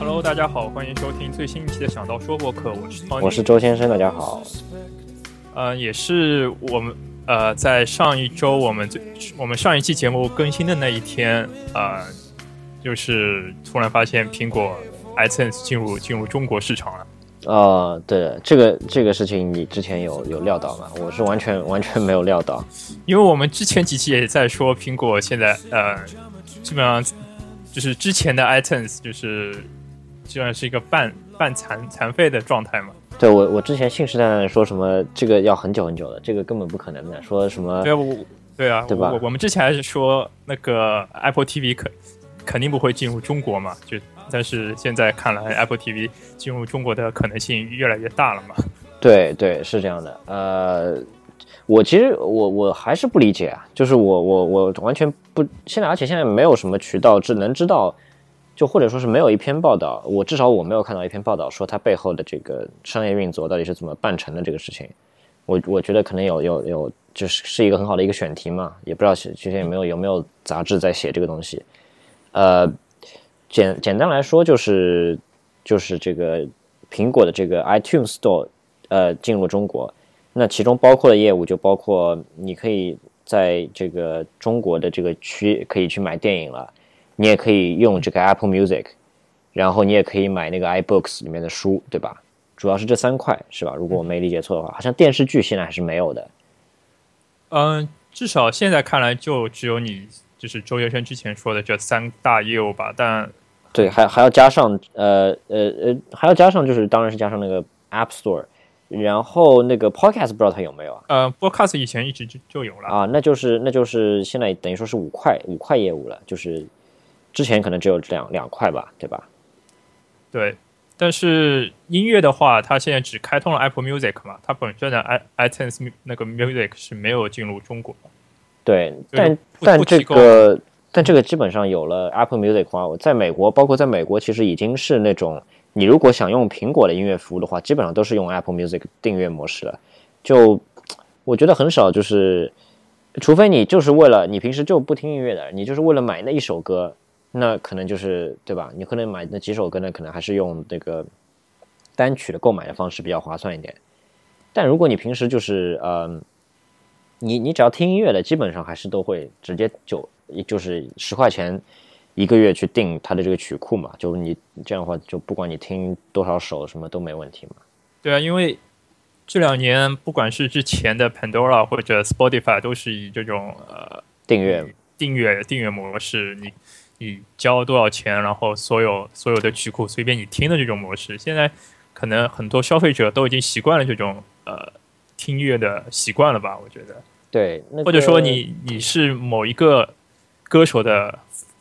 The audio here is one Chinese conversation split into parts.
Hello，大家好，欢迎收听最新一期的《想到说》播客，我是 Tony，我是周先生，大家好。呃，也是我们呃在上一周我们最我们上一期节目更新的那一天，呃，就是突然发现苹果 iTunes 进入进入中国市场了。呃，对，这个这个事情你之前有有料到吗？我是完全完全没有料到，因为我们之前几期也在说苹果现在呃基本上就是之前的 iTunes 就是基本上是一个半半残残废的状态嘛。对我我之前信誓旦旦地说什么这个要很久很久的，这个根本不可能的，说什么对啊，我对啊，对吧我我们之前还是说那个 Apple TV 肯肯定不会进入中国嘛，就但是现在看来 Apple TV 进入中国的可能性越来越大了嘛。对对是这样的，呃，我其实我我还是不理解啊，就是我我我完全不现在，而且现在没有什么渠道只能知道，就或者说是没有一篇报道，我至少我没有看到一篇报道说它背后的这个商业运作到底是怎么办成的这个事情，我我觉得可能有有有就是是一个很好的一个选题嘛，也不知道之前有没有有没有杂志在写这个东西，呃，简简单来说就是就是这个苹果的这个 iTunes Store 呃进入中国，那其中包括的业务就包括你可以在这个中国的这个区可以去买电影了，你也可以用这个 Apple Music，然后你也可以买那个 iBooks 里面的书，对吧？主要是这三块是吧？如果我没理解错的话，好像电视剧现在还是没有的。嗯，至少现在看来就只有你就是周学生之前说的这三大业务吧，但对，还还要加上呃呃呃，还要加上就是当然是加上那个 App Store，然后那个 Podcast 不知道它有没有啊？呃，Podcast 以前一直就就有了。啊，那就是那就是现在等于说是五块五块业务了，就是之前可能只有两两块吧，对吧？对，但是音乐的话，它现在只开通了 Apple Music 嘛，它本身的 i iTunes 那个 Music 是没有进入中国的。对，但但这个但这个基本上有了 Apple Music 的话，我在美国，包括在美国，其实已经是那种你如果想用苹果的音乐服务的话，基本上都是用 Apple Music 订阅模式了。就我觉得很少，就是除非你就是为了你平时就不听音乐的，你就是为了买那一首歌，那可能就是对吧？你可能买那几首歌呢，可能还是用那个单曲的购买的方式比较划算一点。但如果你平时就是呃，你你只要听音乐的，基本上还是都会直接就就是十块钱一个月去定它的这个曲库嘛，就你这样的话，就不管你听多少首什么都没问题嘛。对啊，因为这两年不管是之前的 Pandora 或者 Spotify，都是以这种呃订阅订阅订阅模式，你你交多少钱，然后所有所有的曲库随便你听的这种模式。现在可能很多消费者都已经习惯了这种呃听音乐的习惯了吧？我觉得，对，那或者说你你是某一个歌手的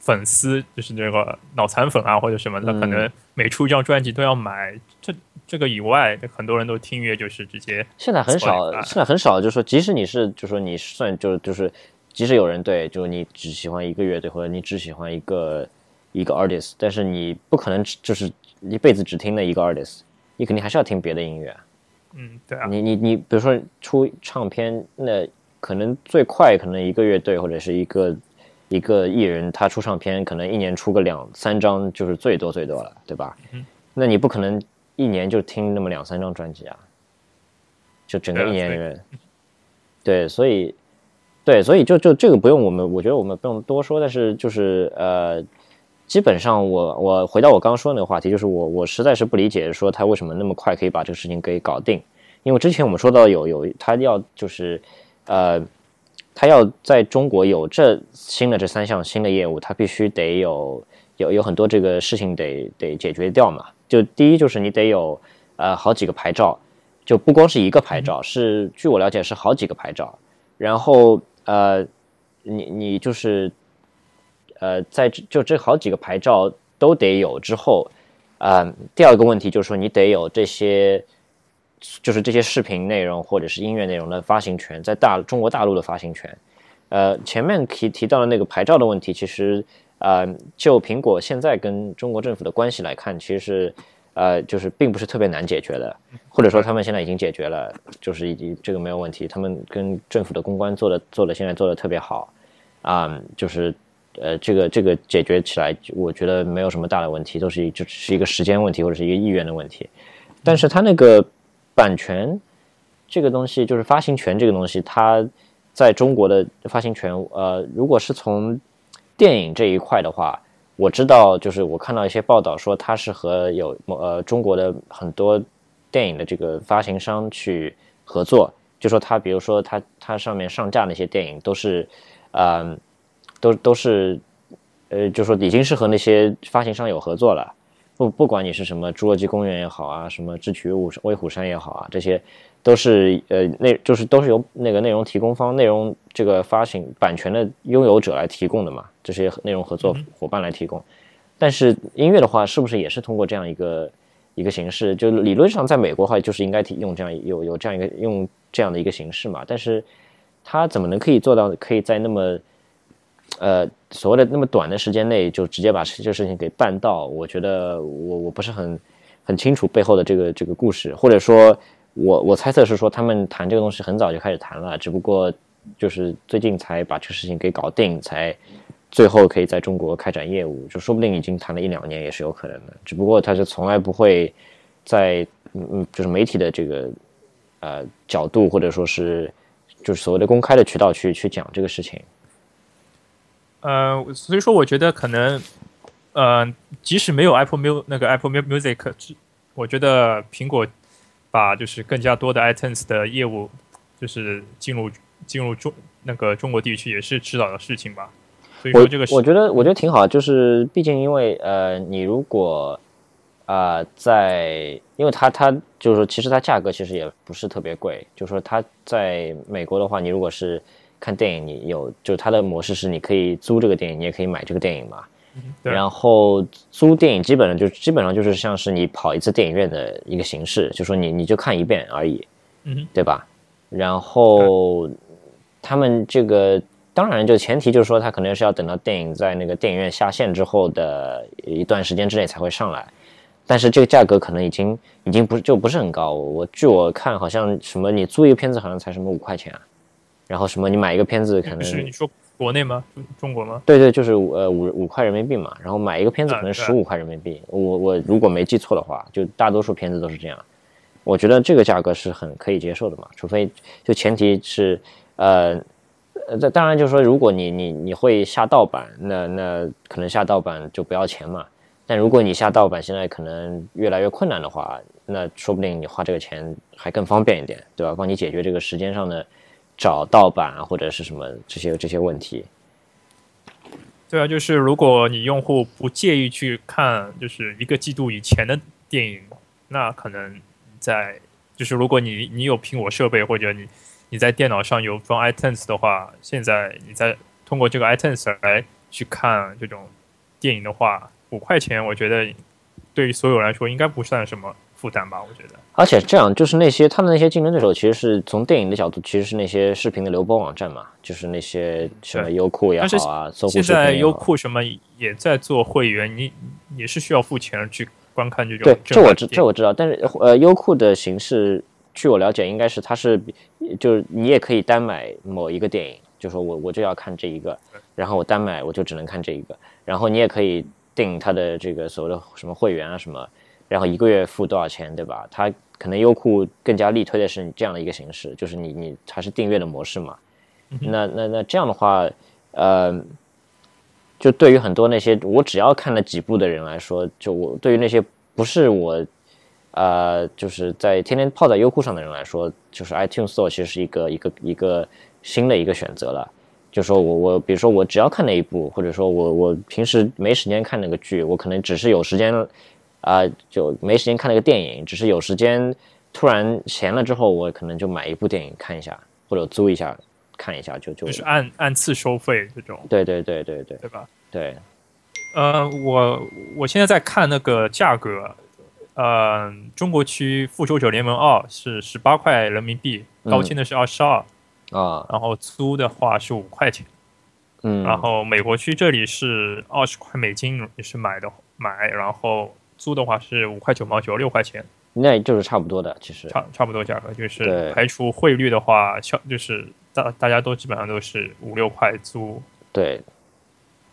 粉丝，就是那个脑残粉啊或者什么的，嗯可能每出一张专辑都要买。这这个以外，很多人都听音乐就是直接现在很少，现在很少，就是说，即使你是，就是说你算就就是，即使有人对，就是你只喜欢一个乐队，或者你只喜欢一个一个 artist，但是你不可能只就是一辈子只听那一个 artist，你肯定还是要听别的音乐。嗯，对啊，你你你，比如说出唱片，那可能最快可能一个乐队或者是一个一个艺人，他出唱片可能一年出个两三张就是最多最多了，对吧？嗯那你不可能一年就听那么两三张专辑啊，就整个一年里面，对，所以对，所以就就这个不用我们，我觉得我们不用多说，但是就是呃。基本上我，我回到我刚刚说的那个话题，就是我我实在是不理解，说他为什么那么快可以把这个事情给搞定。因为之前我们说到有有他要就是，呃，他要在中国有这新的这三项新的业务，他必须得有有有很多这个事情得得解决掉嘛。就第一就是你得有呃好几个牌照，就不光是一个牌照，是据我了解是好几个牌照。然后呃，你你就是呃在这就这好几个牌照都得有之后，呃，第二个问题就是说你得有这些。就是这些视频内容或者是音乐内容的发行权，在大中国大陆的发行权。呃，前面提提到的那个牌照的问题，其实呃，就苹果现在跟中国政府的关系来看，其实是呃，就是并不是特别难解决的，或者说他们现在已经解决了，就是已经这个没有问题。他们跟政府的公关做的做的现在做的特别好啊、就是呃，这个这个解决起来，我觉得没有什么大的问题，都是就是一个时间问题或者是一个意愿的问题。但是它那个版权这个东西，就是发行权这个东西，它在中国的发行权，呃，如果是从电影这一块的话，我知道，就是我看到一些报道说，它是和有呃中国的很多电影的这个发行商去合作，就说它，比如说它它上面上架那些电影都是，嗯。都都是，呃，就说已经是和那些发行商有合作了，不不管你是什么《侏罗纪公园》也好啊，什么《智取威威虎山》也好啊，这些都是呃，内就是都是由那个内容提供方、内容这个发行版权的拥有者来提供的嘛，这些内容合作伙伴来提供。但是音乐的话，是不是也是通过这样一个一个形式？就理论上，在美国的话，就是应该提用这样有有这样一个用这样的一个形式嘛？但是它怎么能可以做到可以在那么呃，所谓的那么短的时间内就直接把这事情给办到，我觉得我我不是很很清楚背后的这个这个故事，或者说，我我猜测是说他们谈这个东西很早就开始谈了，只不过就是最近才把这个事情给搞定，才最后可以在中国开展业务，就说不定已经谈了一两年也是有可能的，只不过他是从来不会在嗯嗯就是媒体的这个呃角度或者说是就是所谓的公开的渠道去去讲这个事情。呃，所以说我觉得可能，呃，即使没有 Apple Music 那个 Apple Music，我觉得苹果把就是更加多的 iTunes 的业务，就是进入进入中那个中国地区也是迟早的事情吧。所以说这个我觉得我觉得挺好，就是毕竟因为呃，你如果啊在，因为它它就是说其实它价格其实也不是特别贵，就是说它在美国的话，你如果是看电影，你有就是它的模式是你可以租这个电影，你也可以买这个电影嘛。然后租电影基本上就基本上就是像是你跑一次电影院的一个形式，就说你你就看一遍而已，嗯，对吧？然后他们这个当然就前提就是说他可能是要等到电影在那个电影院下线之后的一段时间之内才会上来，但是这个价格可能已经已经不就不是很高。我据我看好像什么你租一个片子好像才什么五块钱啊。然后什么？你买一个片子可能是你说国内吗？中国吗？对对，就是呃五五块人民币嘛。然后买一个片子可能十五块人民币。我我如果没记错的话，就大多数片子都是这样。我觉得这个价格是很可以接受的嘛。除非就前提是呃呃，这当然就是说，如果你你你会下盗版，那那可能下盗版就不要钱嘛。但如果你下盗版现在可能越来越困难的话，那说不定你花这个钱还更方便一点，对吧？帮你解决这个时间上的。找盗版，或者是什么这些这些问题。对啊，就是如果你用户不介意去看，就是一个季度以前的电影，那可能在就是如果你你有苹果设备或者你你在电脑上有装 iTunes 的话，现在你在通过这个 iTunes 来去看这种电影的话，五块钱，我觉得对于所有人来说应该不算什么。负担吧，我觉得。而且这样，就是那些他的那些竞争对手，其实是从电影的角度，其实是那些视频的流播网站嘛，就是那些什么优酷也好啊，搜狐现在优酷什么也在做会员，你也是需要付钱去观看这种。对，这我知这我知道，但是呃，优酷的形式，据我了解，应该是它是就是你也可以单买某一个电影，就说我我就要看这一个，然后我单买我就只能看这一个，然后你也可以订它的这个所谓的什么会员啊什么。然后一个月付多少钱，对吧？它可能优酷更加力推的是这样的一个形式，就是你你它是订阅的模式嘛。那那那这样的话，呃，就对于很多那些我只要看了几部的人来说，就我对于那些不是我，呃，就是在天天泡在优酷上的人来说，就是 iTunes Store 其实是一个一个一个新的一个选择了。就说我我比如说我只要看那一部，或者说我我平时没时间看那个剧，我可能只是有时间。啊，就没时间看那个电影，只是有时间突然闲了之后，我可能就买一部电影看一下，或者租一下看一下，就就就是按按次收费这种。对对对对对，对吧？对。呃，我我现在在看那个价格，呃，中国区《复仇者联盟二》是十八块人民币，高清的是二十二啊，然后租的话是五块钱，嗯，然后美国区这里是二十块美金也是买的买，然后。租的话是五块九毛九，六块钱，那就是差不多的，其实差差不多价格，就是排除汇率的话，像就是大大家都基本上都是五六块租。对，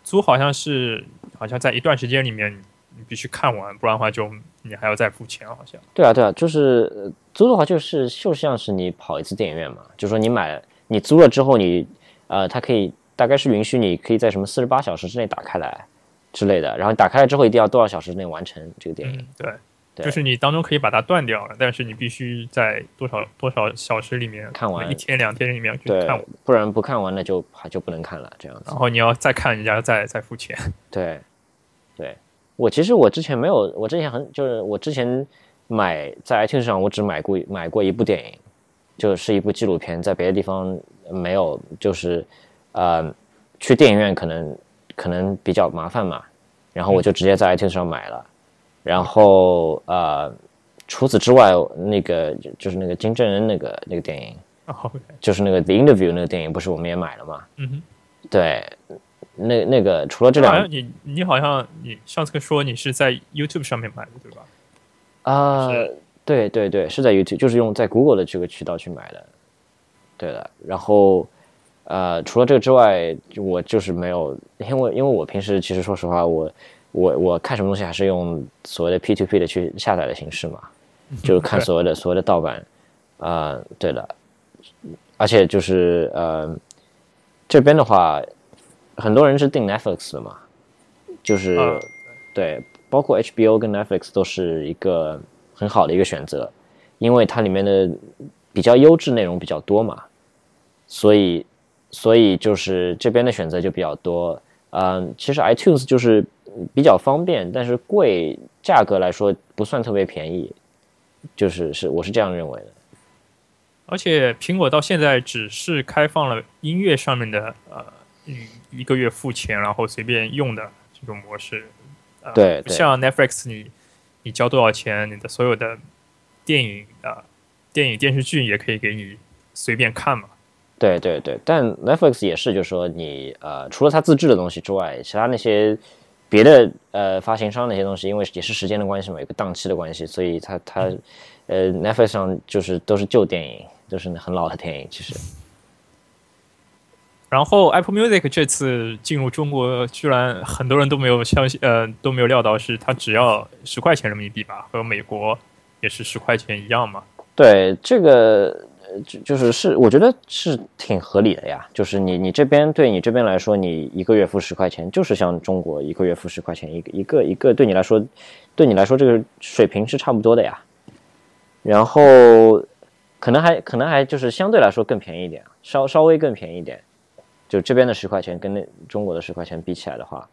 租好像是好像在一段时间里面你必须看完，不然的话就你还要再付钱，好像。对啊，对啊，就是呃租的话，就是就像是你跑一次电影院嘛，就说你买你租了之后你，呃，它可以大概是允许你可以在什么四十八小时之内打开来之类的，然后打开了之后一定要多少小时内完成这个电影。嗯，对，对就是你当中可以把它断掉了，但是你必须在多少多少小时里面看完一天两天里面去对看完，，不然不看完那就还就不能看了，这样子然。后你要再看人家再再付钱。对，对，我其实我之前没有，我之前很就是我之前买在 iTunes 上我只买过买过一部电影，就是一部纪录片，在别的地方没有，就是呃去电影院可能可能比较麻烦嘛，然后我就直接在 iTunes 上买了，然后呃除此之外，那个就就是那个金正恩那个那个电影，就是那个 The Interview 那个电影，不是我们也买了嘛？嗯哼，对，那那个除了这两你你好像你上次说你是在 YouTube 上面买的对吧？啊、是对对对，是在 YouTube，就是用在 Google 的这个渠道去买的，对的。然后呃，除了这个之外，我就是没有，因为因为我平时其实说实话，我我我看什么东西还是用所谓的 P2P 的去下载的形式嘛，就是 看所谓的所谓的盗版，啊、对的。而且就是呃，这边的话，很多人是订 Netflix 的嘛，就是、啊对，包括 HBO 跟 Netflix 都是一个很好的一个选择，因为它里面的比较优质内容比较多嘛，所以所以就是这边的选择就比较多。嗯，其实 iTunes 就是比较方便，但是贵，价格来说不算特别便宜，就是是我是这样认为的。而且苹果到现在只是开放了音乐上面的呃一一个月付钱，然后随便用的这种模式。呃、对像 Netflix 你你交多少钱，你的所有的电影啊、呃电影电视剧也可以给你随便看嘛。对对对，但 Netflix 也是，就是说你呃，除了它自制的东西之外，其他那些别的呃发行商那些东西，因为也是时间的关系嘛，有个档期的关系，所以它它呃 Netflix 上就是都是旧电影，都是很老的电影，其实。然后 Apple Music 这次进入中国，居然很多人都没有相信，呃，都没有料到是它只要十块钱人民币吧，和美国也是十块钱一样嘛。对这个呃就就是是我觉得是挺合理的呀，就是你你这边对你这边来说，你一个月付十块钱，就是像中国一个月付十块钱，一个一个一个对你来说，对你来说这个水平是差不多的呀。然后可能还可能还就是相对来说更便宜一点，稍稍微更便宜一点，就这边的十块钱跟那中国的十块钱比起来的话，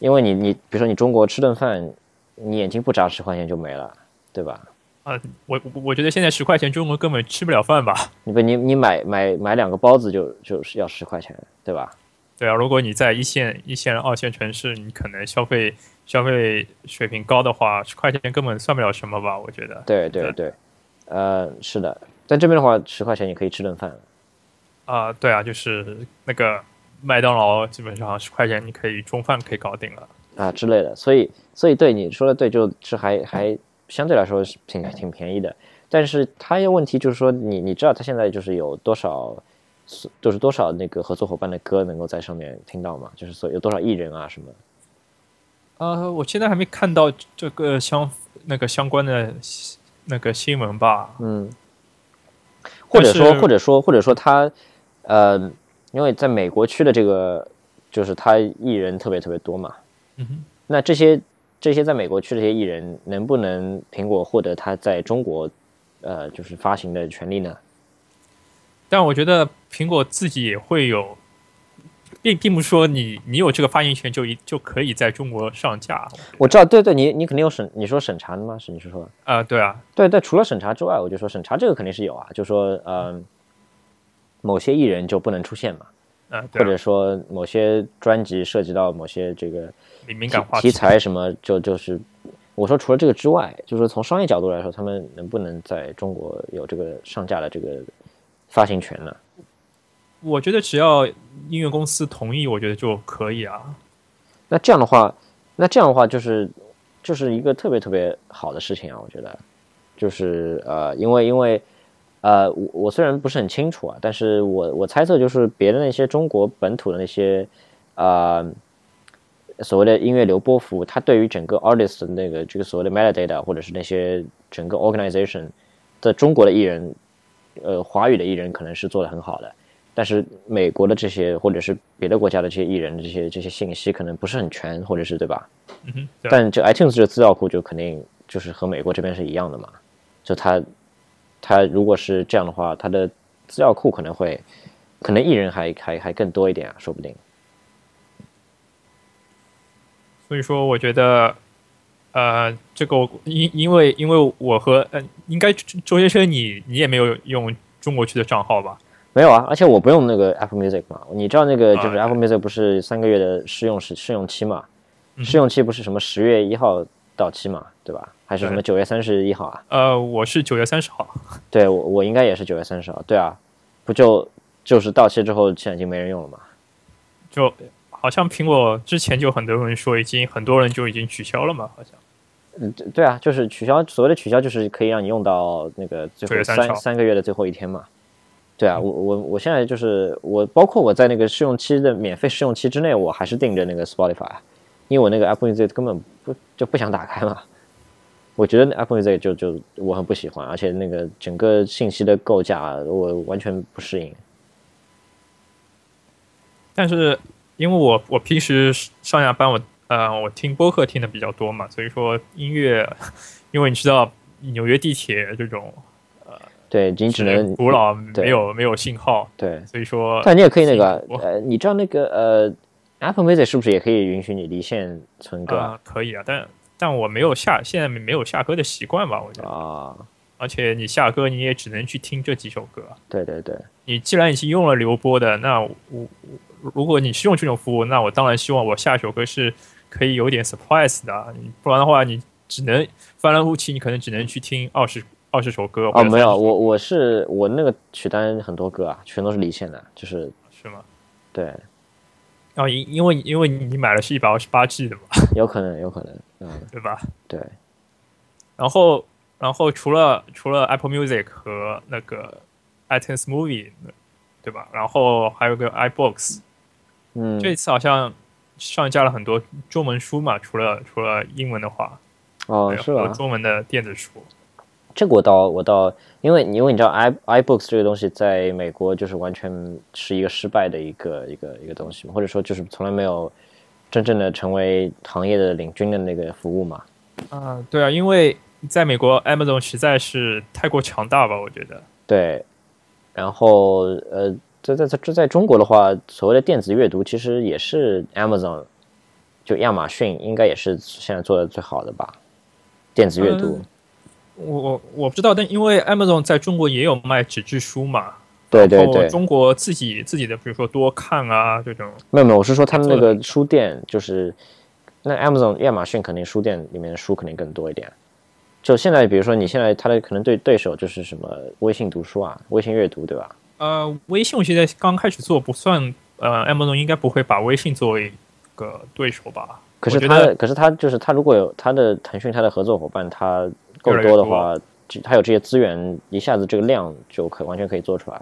因为你你比如说你中国吃顿饭，你眼睛不眨十块钱就没了，对吧？啊、我我我觉得现在十块钱中国根本吃不了饭吧？你不你你买买买两个包子就就是要十块钱，对吧？对啊，如果你在一线、一线、二线城市，你可能消费消费水平高的话，十块钱根本算不了什么吧？我觉得。对对对对，呃，是的，在这边的话，十块钱也可以吃顿饭。啊、对啊，就是那个麦当劳，基本上十块钱你可以中饭可以搞定了。啊之类的，所以所以对你说的对，就是还还相对来说是挺挺便宜的，但是它有问题就是说你你知道它现在就是有多少，就是多少那个合作伙伴的歌能够在上面听到吗？就是说有多少艺人啊什么？呃，我现在还没看到这个相那个相关的那个新闻吧？嗯，或者说或者说或者说他，呃，因为在美国区的这个就是他艺人特别特别多嘛，嗯哼，那这些这些在美国区的这些艺人，能不能苹果获得他在中国，呃，就是发行的权利呢？但我觉得苹果自己也会有，并并不是说你你有这个发行权就一就可以在中国上架。我知道，对对，你你肯定有审，你说审查的吗？是你是说？啊、对啊，对对，除了审查之外，我就说审查这个肯定是有啊，就说呃，某些艺人就不能出现嘛，啊、或者说某些专辑涉及到某些这个敏敏感话题题材什么，就就是我说除了这个之外，就是从商业角度来说，他们能不能在中国有这个上架的这个发行权呢？我觉得只要音乐公司同意，我觉得就可以啊。那这样的话，那这样的话就是就是一个特别特别好的事情啊，我觉得，就是呃，因为因为呃，我我虽然不是很清楚啊，但是我我猜测就是别的那些中国本土的那些呃所谓的音乐流播服务，它对于整个 artist 的那个这个所谓的 metadata 或者是那些整个 organization 在中国的艺人，呃，华语的艺人可能是做的很好的，但是美国的这些或者是别的国家的这些艺人的这些这些信息可能不是很全，或者是对吧？嗯哼，但这 iTunes 这个资料库就肯定就是和美国这边是一样的嘛，就它它如果是这样的话，他的资料库可能会可能艺人还还还更多一点啊，说不定。所以说，我觉得，呃，这个因因为因为我和呃，应该周先生你你也没有用中国区的账号吧？没有啊，而且我不用那个 Apple Music 嘛，你知道那个就是啊 Apple Music 不是三个月的试用试试用期嘛？嗯试用期不是什么十月一号到期嘛，对吧？还是什么九月三十一号啊？呃，我是九月三十号。对我我应该也是九月三十号，对啊，不就就是到期之后现在已经没人用了嘛？就好像苹果之前就很多人说已经很多人就已经取消了嘛，好像。嗯，对对啊，就是取消所谓的取消，就是可以让你用到那个最后三三个月的最后一天嘛。对啊，我我我现在就是我，包括我在那个试用期的免费试用期之内，我还是盯着那个 Spotify，因为我那个 Apple Music 根本不就不想打开嘛。我觉得 Apple Music 就就我很不喜欢，而且那个整个信息的构架我完全不适应。但是因为我我平时上下班我呃我听播客听的比较多嘛，所以说音乐，因为你知道纽约地铁这种对你只能古老没有没有信号，对，所以说但你也可以那个呃，你知道那个呃 Apple Music 是不是也可以允许你离线存歌啊？呃可以啊，但但我没有下现在没有下歌的习惯吧，我觉得，啊，而且你下歌你也只能去听这几首歌，对对对。你既然已经用了刘波的，那我我如果你是用这种服务，那我当然希望我下一首歌是可以有点 surprise 的不然的话你只能翻来覆去，你可能只能去听二十二十首歌。或哦，没有，我我是我那个曲单很多歌啊，全都是离线的，就是是吗？对，啊，因因为因为你买的是一百二十八 G 的嘛，有可能，有可能，嗯，对吧？对，然后然后除了除了 Apple Music 和那个 iTunes Movie，对吧？然后还有个 iBox，嗯，这次好像上架了很多中文书嘛，除了除了英文的话，哦，是吧？中文的电子书。这个我倒我倒，因为因为你知道 i iBooks 这个东西在美国就是完全是一个失败的一个一个一个东西，或者说就是从来没有真正的成为行业的领军的那个服务嘛。啊、对啊，因为在美国 Amazon 实在是太过强大吧，我觉得。对，然后呃，在在在这在中国的话，所谓的电子阅读其实也是 Amazon，就亚马逊应该也是现在做的最好的吧，电子阅读。嗯我我我不知道，但因为 Amazon 在中国也有卖纸质书嘛，对对对，中国自己自己的，比如说多看啊这种，没有没有，我是说他们那个书店，就是那 Amazon 亚马逊肯定书店里面的书肯定更多一点。就现在，比如说你现在他的可能对对手就是什么微信读书啊、微信阅读，对吧？呃，微信我现在刚开始做，不算，呃，Amazon 应该不会把微信作为一个对手吧？可是它，我觉得可是他就是他，如果有他的腾讯他的合作伙伴，它多多的话，这它有这些资源，一下子这个量就可完全可以做出来。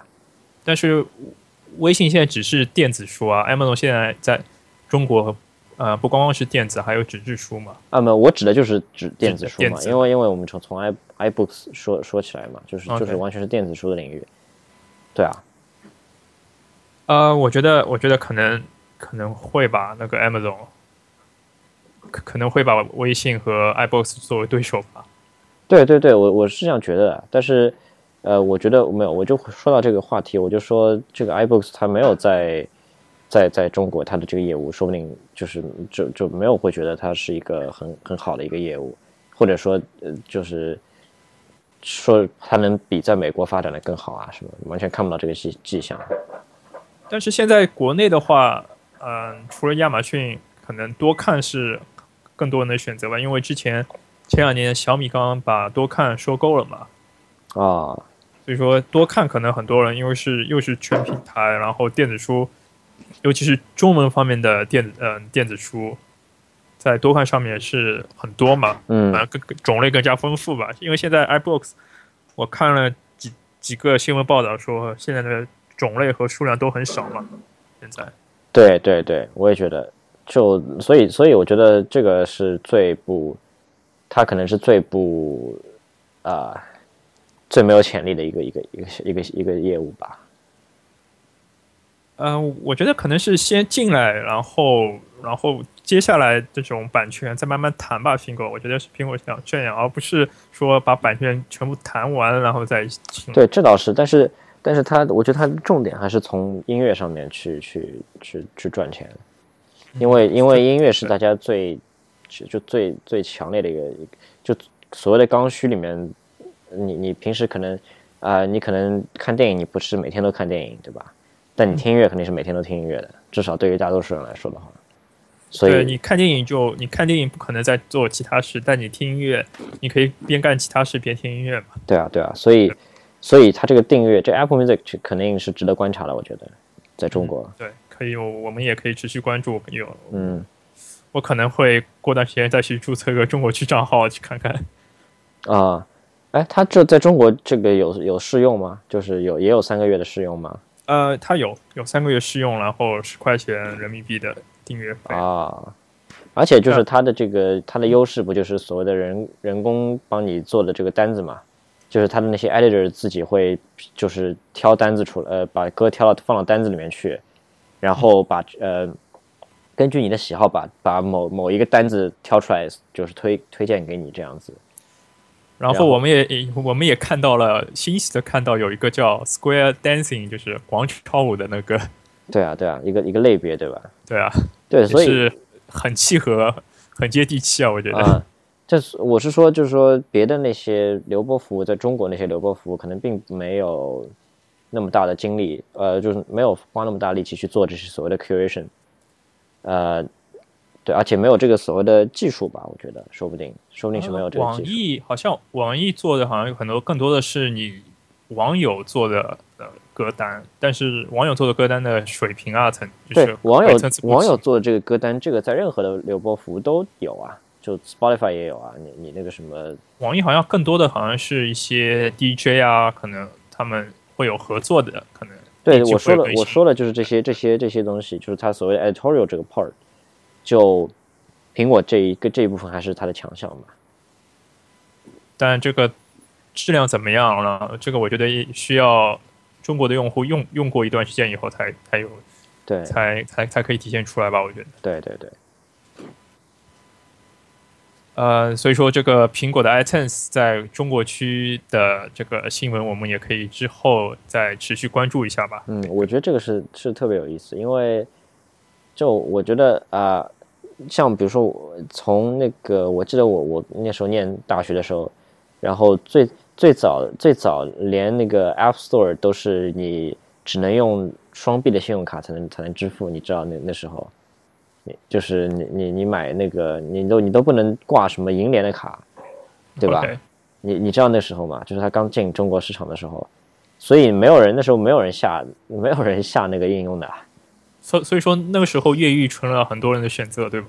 但是微信现在只是电子书啊，Amazon 现在在中国，呃，不光光是电子，还有纸质书嘛。啊，没有，我指的就是指电子书嘛，因为因为我们从从 i iBooks 说说起来嘛，就是就是完全是电子书的领域。对啊，呃，我觉得，我觉得可能可能会把，那个 Amazon 可可能会把微信和 iBooks 作为对手吧。对对对，我我是这样觉得的，但是呃，我觉得没有，我就说到这个话题，我就说这个 iBooks 它没有在在在中国它的这个业务，说不定就是就就没有会觉得它是一个很很好的一个业务，或者说呃就是说它能比在美国发展的更好啊什么，完全看不到这个迹迹象。但是现在国内的话，嗯、除了亚马逊，可能多看是更多人的选择吧，因为之前前两年小米刚刚把多看收购了嘛，啊，所以说多看可能很多人因为是又是全平台，然后电子书，尤其是中文方面的电子嗯、电子书，在多看上面是很多嘛，嗯种类更加丰富吧。因为现在 iBooks，我看了几几个新闻报道说，现在的种类和数量都很少嘛。现在，对对对，我也觉得，就所以所以我觉得这个是最不，它可能是最不啊、最没有潜力的一个一个一个一个一个业务吧。嗯、我觉得可能是先进来，然后然后接下来这种版权再慢慢谈吧。苹果，我觉得是苹果想这样，而不是说把版权全部谈完，然后再进。对，这倒是，但是但是它，我觉得它的重点还是从音乐上面去去去去赚钱，因为因为音乐是大家最就就最最强烈的一个，就所谓的刚需里面，你你平时可能啊、你可能看电影，你不是每天都看电影，对吧？但你听音乐肯定是每天都听音乐的，至少对于大多数人来说的话，所以对你看电影就你看电影不可能在做其他事，但你听音乐，你可以边干其他事边听音乐嘛。对啊对啊，所以所以它这个订阅，这 Apple Music 肯定是值得观察的，我觉得在中国，对，可以，我我们也可以持续关注。有，嗯。我可能会过段时间再去注册个中国区账号去看看。啊，哎，它这在中国这个有有试用吗？就是有也有三个月的试用吗？呃，它有有三个月试用，然后十块钱人民币的订阅费。啊，而且就是它的这个它的优势不就是所谓的人人工帮你做的这个单子嘛？就是它的那些 editor 自己会就是挑单子出来，呃，把歌挑到放到单子里面去，然后把呃根据你的喜好把把某某一个单子挑出来，就是推推荐给你这样子。然然后后我们也我们也看到了，欣喜的看到有一个叫 Square Dancing，就是广场舞的那个，对啊，对啊，一个一个类别，对吧？对啊，对，所以是很契合、很接地气啊，我觉得。啊，这是我是说，就是说别的那些流播服务，在中国那些流播服务可能并没有那么大的精力，呃，就是没有花那么大力气去做这些所谓的 curation，呃，对，而且没有这个所谓的技术吧，我觉得说不定，说不定是没有这个网技术。易好像网易做的好像有很多更多的是你网友做的呃歌单，但是网友做的歌单的水平啊，层就是对，网友网友做的这个歌单，这个在任何的流播服务都有啊，就 Spotify 也有啊，你你那个什么网易好像更多的好像是一些 DJ 啊，可能他们会有合作的，可能对，我说的会更新我说了就是这些这些这些东西，就是它所谓的 editorial 这个 part，就苹果这一个这一部分还是它的强项嘛。但这个质量怎么样了？这个我觉得需要中国的用户用用过一段时间以后才才有对才才才可以体现出来吧？我觉得。对对对，呃，所以说这个苹果的 iTunes 在中国区的这个新闻，我们也可以之后再持续关注一下吧。嗯，我觉得这个是是特别有意思，因为就我觉得啊、像比如说我从那个我记得我我那时候念大学的时候，然后最最早最早连那个 App Store 都是你只能用双币的信用卡才能才能支付，你知道那那时候，你就是你你你买那个你都你都不能挂什么银联的卡，对吧你你知道那时候吗？就是它刚进中国市场的时候，所以没有人那时候没有人下没有人下那个应用的啊。所所以说那个时候越狱成了很多人的选择，对吧？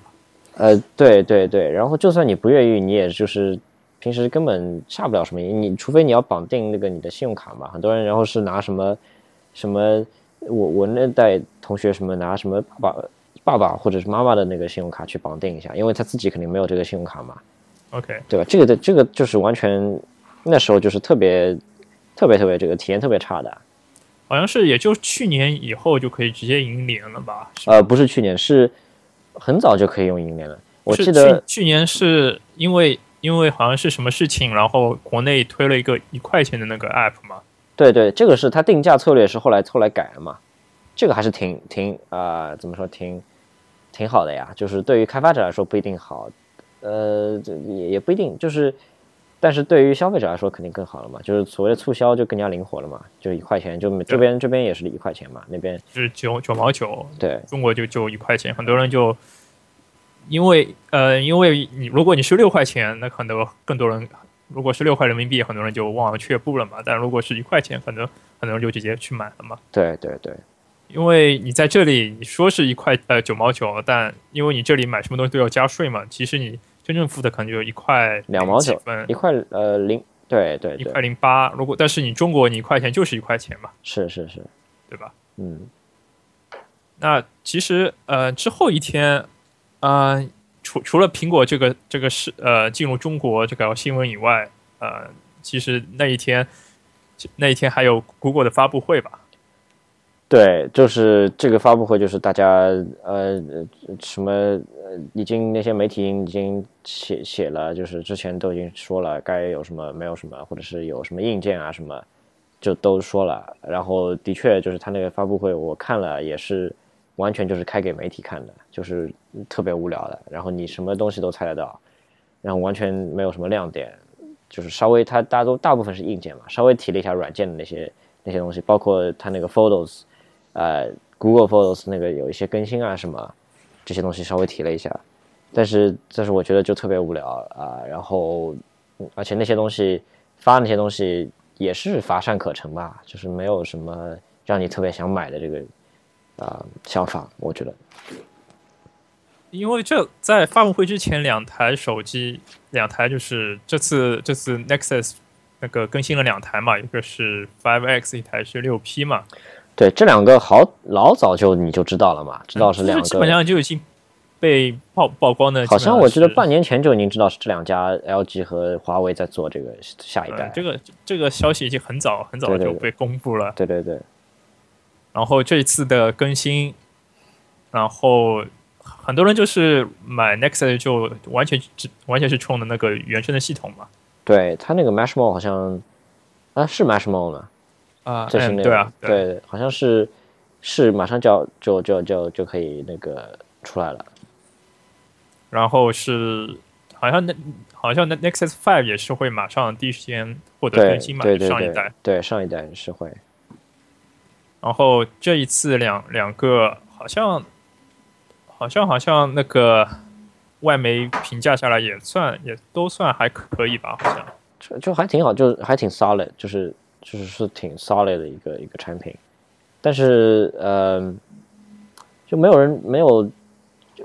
呃，对对对，然后就算你不越狱，你也就是平时根本下不了什么瘾，你除非你要绑定那个你的信用卡嘛。很多人然后是拿什么什么，我我那代同学什么拿什么爸爸爸爸或者是妈妈的那个信用卡去绑定一下，因为他自己肯定没有这个信用卡嘛，OK，对吧？这个的这个就是完全那时候就是特别特别特别这个体验特别差的。好像是也就去年以后就可以直接银联了吧？吧呃，不是去年，是很早就可以用银联了。我记得去去年是因为因为好像是什么事情，然后国内推了一个一块钱的那个 app 嘛。对对，这个是它定价策略是后来后来改了嘛，这个还是挺挺啊、怎么说挺挺好的呀。就是对于开发者来说不一定好，呃，这也也不一定，就是但是对于消费者来说肯定更好了嘛。就是所谓的促销就更加灵活了嘛，就一块钱，就这边这边也是一块钱嘛，那边是九九毛九，对中国就就一块钱，很多人就因为呃，因为你如果你是六块钱，那可能更多人如果是六块人民币，很多人就望而却步了嘛。但如果是一块钱，可能很多人就直接去买了嘛。对对对因为你在这里你说是一块呃九毛九，但因为你这里买什么东西都要加税嘛，其实你真正付的可能就一块两毛九几分一块呃零对对一块零八。如果但是你中国你一块钱就是一块钱嘛，是是是对吧？嗯那其实呃之后一天啊、除除了苹果这个这个是呃进入中国这个新闻以外，呃，其实那一天那一天还有 Google 的发布会吧？对，就是这个发布会，就是大家呃什么呃，已经那些媒体已经写写了，就是之前都已经说了该有什么没有什么，或者是有什么硬件啊什么，就都说了。然后的确就是他那个发布会，我看了也是完全就是开给媒体看的，就是特别无聊的。然后你什么东西都猜得到，然后完全没有什么亮点，就是稍微它大都大部分是硬件嘛，稍微提了一下软件的那些那些东西，包括它那个 Photos。呃，Google Photos 那个有一些更新啊什么，这些东西稍微提了一下，但是但是我觉得就特别无聊啊、然后而且那些东西发那些东西也是乏善可陈吧，就是没有什么让你特别想买的这个啊、想法，我觉得。因为这在发布会之前，两台手机，两台就是这次这次 Nexus 那个更新了两台嘛，一个是 Five X，一台是六 P 嘛，对这两个好老早就你就知道了嘛，知道是两就是基本，上就已经被曝曝光的，好像我记得半年年前就已经知道是这两家 LG 和华为在做这个下一代，这个这个消息已经很早很早就被公布了。对对对。然后这次的更新，然后很多人就是买 Nexus 就完全只完全是冲的那个原生的系统嘛。对它那个 Meshmo 好像啊是 Meshmo 吗？啊，最新那个、嗯对啊，对，好像是是马上就要就就就就可以那个出来了。然后是好像那好像那 Nexus Five 也是会马上第一时间获得更新嘛，对对上一代对。上一代是会。然后这一次两两个好像好像好像那个外媒评价下来也算也都算还可以吧，好像。就就还挺好，就还挺 solid，就是就是是挺 solid 的一个一个产品，但是呃，就没有人没有，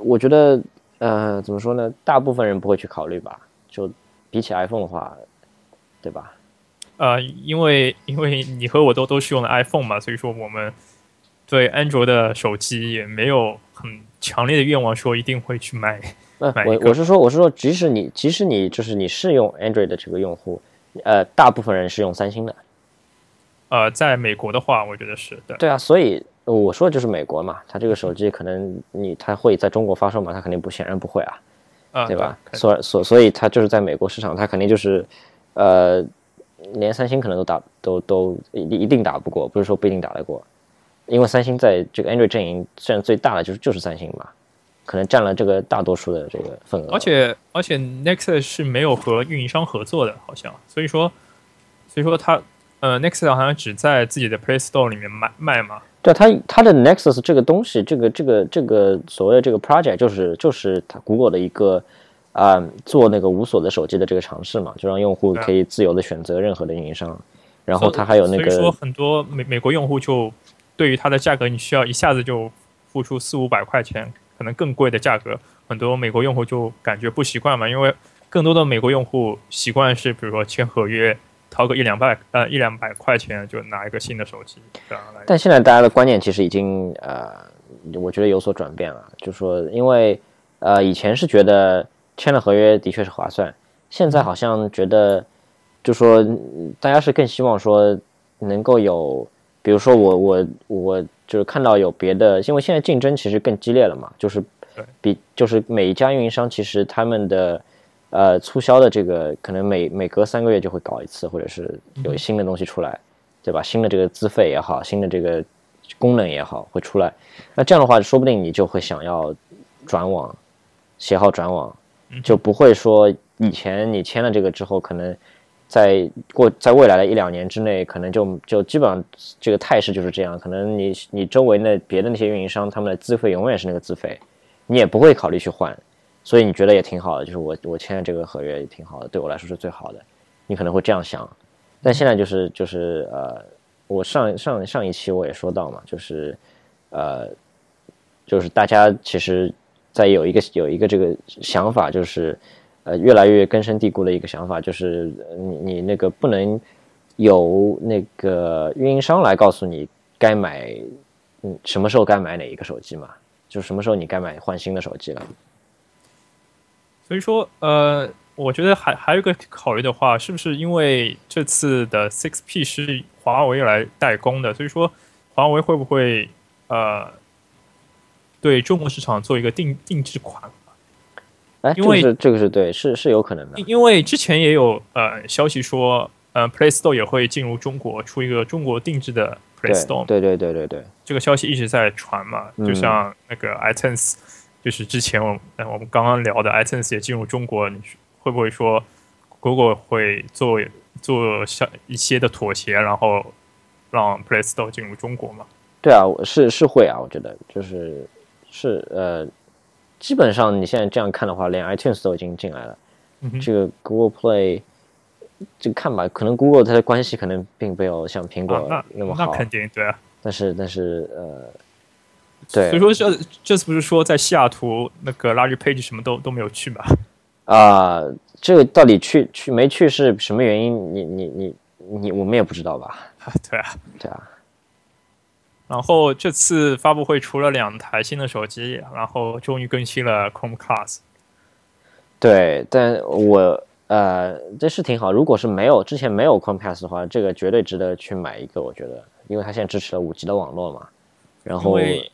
我觉得呃怎么说呢？大部分人不会去考虑吧。就比起 iPhone 的话，对吧？呃，因为因为你和我都都是用的 iPhone 嘛，所以说我们对安卓的手机也没有很强烈的愿望说一定会去买。我我是说我是说，即使你即使你就是你是用 Android 的这个用户，呃，大部分人是用三星的。呃，在美国的话，我觉得是对。对啊，所以我说的就是美国嘛，它这个手机可能你它会在中国发售嘛，它肯定不显然不会啊。啊，对吧？肯所所所以它就是在美国市场，它肯定就是，呃，连三星可能都打都都一一定打不过，不是说不一定打得过，因为三星在这个 Android 阵营虽然最大的就是就是三星嘛，可能占了这个大多数的这个份额。而且而且 Nexus 是没有和运营商合作的，好像，所以说所以说它呃 Nexus 好像只在自己的 Play Store 里面卖卖嘛。对它它的 Nexus 这个东西，这个这个这个所谓的这个 project 就是就是它 Google 的一个啊、做那个无锁的手机的这个尝试嘛，就让用户可以自由的选择任何的运营商，然后它还有那所以说个很多美美国用户就对于它的价格，你需要一下子就付出四五百块钱，可能更贵的价格，很多美国用户就感觉不习惯嘛，因为更多的美国用户习惯是比如说签合约。掏个一两百呃一两百块钱就拿一个新的手机，但现在大家的观念其实已经呃，我觉得有所转变了。就说因为呃以前是觉得签了合约的确是划算，现在好像觉得就说大家是更希望说能够有，比如说我我我就是看到有别的，因为现在竞争其实更激烈了嘛，就是比就是每一家运营商其实他们的。呃，促销的这个可能每每隔三个月就会搞一次，或者是有新的东西出来，对吧？新的这个资费也好，新的这个功能也好会出来，那这样的话，说不定你就会想要转网，携号转网，就不会说以前你签了这个之后，可能在过在未来的一两年之内，可能就就基本上这个态势就是这样，可能你你周围那别的那些运营商，他们的资费永远是那个资费，你也不会考虑去换。所以你觉得也挺好的，就是我我签的这个合约也挺好的，对我来说是最好的，你可能会这样想，但现在就是就是呃，我上上上一期我也说到嘛，就是呃，就是大家其实，在有一个有一个这个想法，就是呃越来越根深蒂固的一个想法，就是你你那个不能由那个运营商来告诉你该买嗯什么时候该买哪一个手机嘛，就什么时候你该买换新的手机了。所以说，呃，我觉得还还有一个考虑的话，是不是因为这次的 Six P 是华为来代工的，所以说华为会不会呃对中国市场做一个定定制款？哎，因为这个是这个是对，是是有可能的因。为之前也有呃消息说，呃，Play Store 也会进入中国出一个中国定制的 Play Store 对对对对对，这个消息一直在传嘛，嗯就像那个 iTunes，就是之前我呃我们刚刚聊的 iTunes 也进入中国，你会不会说 Google 会做做像一些的妥协，然后让 Play Store 进入中国吗？对啊，是是会啊，我觉得就是是呃，基本上你现在这样看的话，连 iTunes 都已经进来了。嗯这个 Google Play，这个看吧，可能 Google 它的关系可能并没有像苹果，那那么好，那肯定对啊。但是但是呃，对所以说这这次不是说在西雅图那个 Larry Page 什么都都没有去吗？啊、这个到底去去没去是什么原因？你你你你我们也不知道吧？啊，对啊。对啊，然后这次发布会除了两台新的手机，然后终于更新了 Chromecast。对，但我呃，这是挺好。如果是没有之前没有 Chromecast 的话，这个绝对值得去买一个，我觉得，因为它现在支持了五 G 的网络嘛。然后因为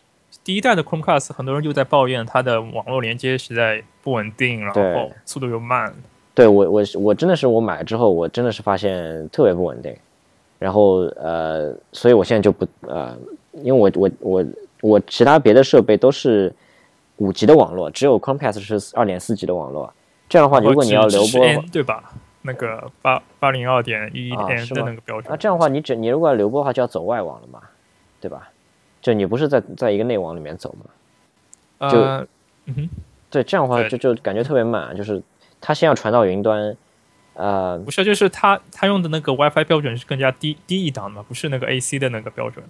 第一代的 Chromecast 很多人就在抱怨它的网络连接实在不稳定，然后速度又慢。对我我我真的是我买了之后，我真的是发现特别不稳定。然后呃，所以我现在就不呃，因为我我我我其他别的设备都是五 G 的网络，只有 Chromecast 是二点四 G 的网络。这样的话，如果你要留播对吧？那个八八零二点一一 N 的那个标准。那这样的话，你只你如果要留播的话，就要走外网了嘛，对吧？就你不是在在一个内网里面走嘛？呃，嗯哼，对，这样的话就就感觉特别慢，就是它先要传到云端，呃，不是，就是它它用的那个 WiFi 标准是更加低低一档的嘛，不是那个 AC 的那个标准。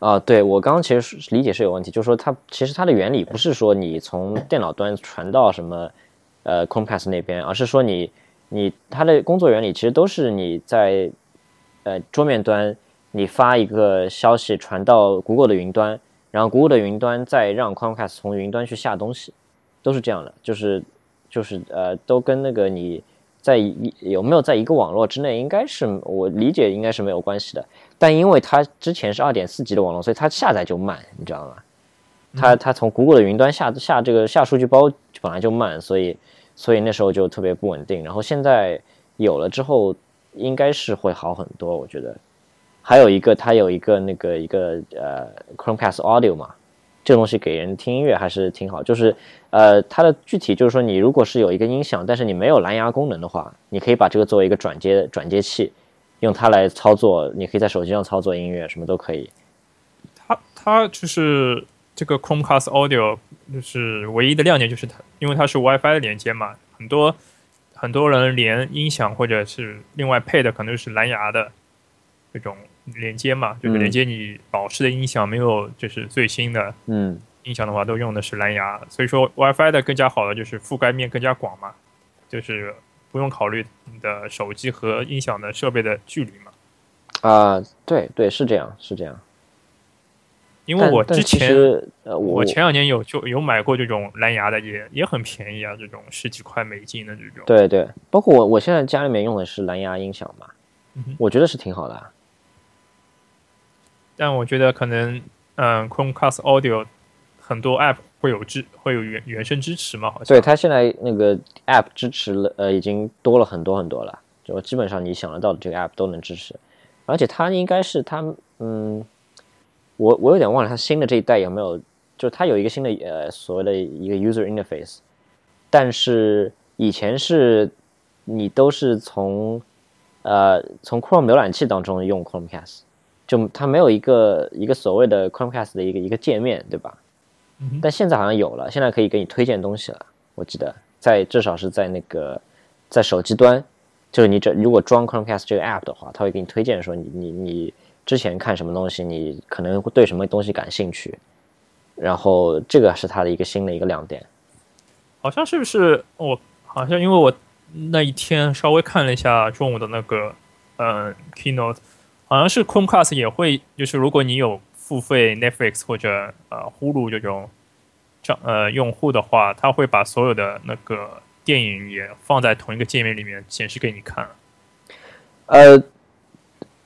啊，对我刚刚其实是理解是有问题，就是说它其实它的原理不是说你从电脑端传到什么呃 Chromecast 那边，而是说你你它的工作原理其实都是你在呃桌面端你发一个消息传到 Google 的云端，然后 Google 的云端再让 Chromecast 从云端去下东西，都是这样的，就是就是呃都跟那个你在一有没有在一个网络之内，应该是我理解应该是没有关系的。但因为它之前是二点四 G 的网络，所以它下载就慢，你知道吗？它它从 Google 的云端下下这个下数据包本来就慢，所以所以那时候就特别不稳定。然后现在有了之后，应该是会好很多，我觉得。还有一个，它有一个那个一个呃 Chromecast Audio 嘛，这东西给人听音乐还是挺好。就是呃，它的具体就是说，你如果是有一个音响，但是你没有蓝牙功能的话，你可以把这个作为一个转接转接器，用它来操作。你可以在手机上操作音乐，什么都可以。它它就是这个 Chromecast Audio，就是唯一的亮点就是它，因为它是 WiFi 的连接嘛，很多很多人连音响或者是另外配的可能就是蓝牙的这种连接嘛，就是嗯连接你老式的音响，没有就是最新的嗯，音响的话，都用的是蓝牙，所以说 WiFi 的更加好的就是覆盖面更加广嘛，就是不用考虑你的手机和音响的设备的距离嘛。啊、对对，是这样，是这样。因为我之前呃，我我前两年有就有买过这种蓝牙的，也也很便宜啊，这种十几块美金的这种。对对，包括我我现在家里面用的是蓝牙音响嘛，嗯我觉得是挺好的啊。但我觉得可能，嗯，Chromecast Audio 很多 App 会有支会有原原声支持嘛，好像。对，它现在那个 App 支持了，呃，已经多了很多很多了，就基本上你想得到的这个 App 都能支持，而且它应该是它，嗯，我我有点忘了它新的这一代有没有，就是它有一个新的呃所谓的一个 User Interface，但是以前是你都是从呃从 Chrome 浏览器当中用 Chromecast，就它没有一个一个所谓的 Chromecast 的一个一个界面，对吧？嗯但现在好像有了，现在可以给你推荐东西了。我记得在至少是在那个在手机端，就是你这如果装 Chromecast 这个 app 的话，它会给你推荐说你你你之前看什么东西，你可能会对什么东西感兴趣，然后这个是它的一个新的一个亮点。好像是不是我好像因为我那一天稍微看了一下中午的那个嗯 keynote，好像是 Chromecast 也会，就是如果你有付费 Netflix 或者呃 Hulu 这种账呃用户的话，它会把所有的那个电影也放在同一个界面里面显示给你看。呃，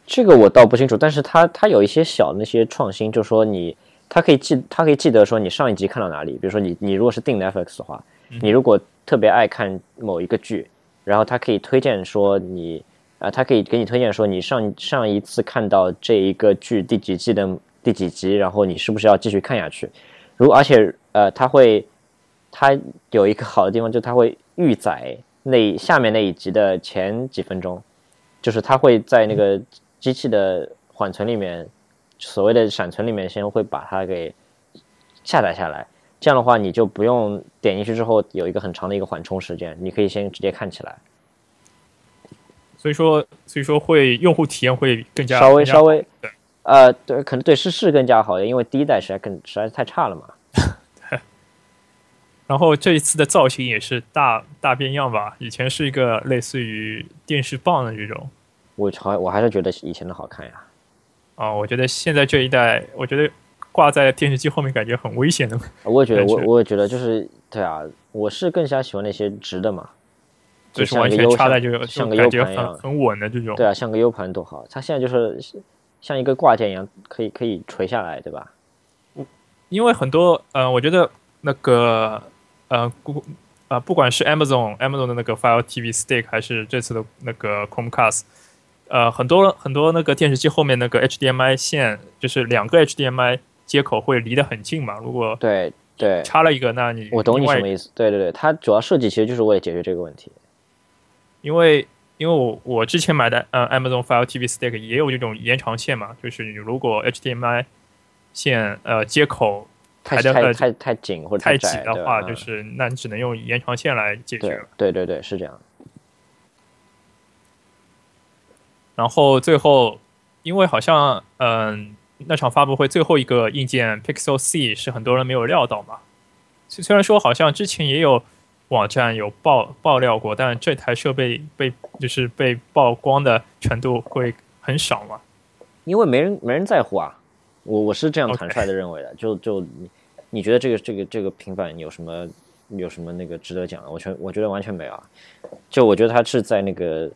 这个我倒不清楚，但是它它有一些小的那些创新，就是说你它可以记，它可以记得说你上一集看到哪里。比如说你你如果是订 Netflix 的话，你如果特别爱看某一个剧，然后它可以推荐说你啊，它可以给你推荐说你上上一次看到这一个剧第几季的第几集，然后你是不是要继续看下去？如而且呃，它会它有一个好的地方，就它会预载那下面那一集的前几分钟。就是它会在那个机器的缓存里面，所谓的闪存里面，先会把它给下载下来。这样的话，你就不用点进去之后有一个很长的一个缓冲时间，你可以先直接看起来。所以说，所以说会用户体验会更加稍微稍微对，呃，对，可能对是是更加好的，因为第一代实在更实在是太差了嘛。然后这一次的造型也是大大变样吧？以前是一个类似于电视棒的这种。我还我还是觉得以前的好看呀。啊、我觉得现在这一代，我觉得挂在电视机后面感觉很危险的。我也觉得，我我也觉得就是对啊，我是更加喜欢那些直的嘛，就是完全插在就有像个感觉很优盘一样。很稳的这种。对啊，像个 U 盘多好，它现在就是像一个挂件一样，可以可以垂下来，对吧？因为很多呃，我觉得那个呃，Google 呃，不管是 Amazon Amazon 的那个 Fire TV Stick，还是这次的那个 Chromecast，呃，很多很多那个电视机后面那个 HDMI 线，就是两个 HDMI 接口会离得很近嘛。如果对对，插了一个，那你我懂你什么意思。对对对，它主要设计其实就是为了解决这个问题。因为因为我我之前买的呃 Amazon Fire TV Stick 也有这种延长线嘛，就是你如果 HDMI 线呃接口太排的呃太太太紧或者太窄的话，就嗯是那你只能用延长线来解决了。对对对是这样。然后最后，因为好像嗯、那场发布会最后一个硬件 Pixel C 是很多人没有料到嘛，虽虽然说好像之前也有网站有爆爆料过，但这台设备被就是被曝光的程度会很少嘛。因为没人没人在乎啊，我我是这样坦率的认为的。就就你你觉得这个这个这个平板有什么有什么那个值得讲的？我全我觉得完全没有啊。就我觉得它是在那个